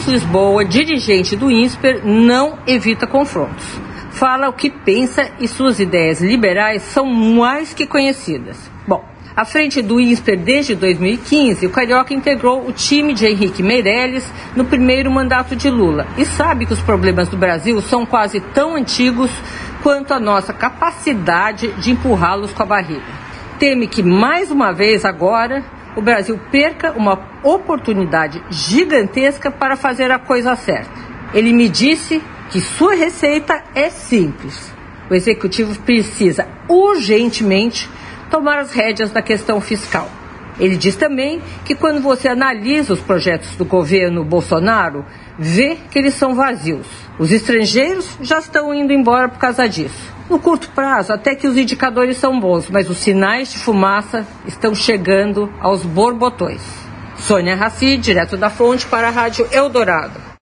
Marcos Lisboa, dirigente do INSPER, não evita confrontos. Fala o que pensa e suas ideias liberais são mais que conhecidas. Bom, à frente do INSPER desde 2015, o Carioca integrou o time de Henrique Meirelles no primeiro mandato de Lula e sabe que os problemas do Brasil são quase tão antigos quanto a nossa capacidade de empurrá-los com a barriga. Teme que mais uma vez agora o Brasil perca uma oportunidade gigantesca para fazer a coisa certa. Ele me disse que sua receita é simples. O executivo precisa urgentemente tomar as rédeas da questão fiscal. Ele diz também que quando você analisa os projetos do governo Bolsonaro, vê que eles são vazios. Os estrangeiros já estão indo embora por causa disso. No curto prazo, até que os indicadores são bons, mas os sinais de fumaça estão chegando aos borbotões. Sônia Raci, direto da fonte para a Rádio Eldorado.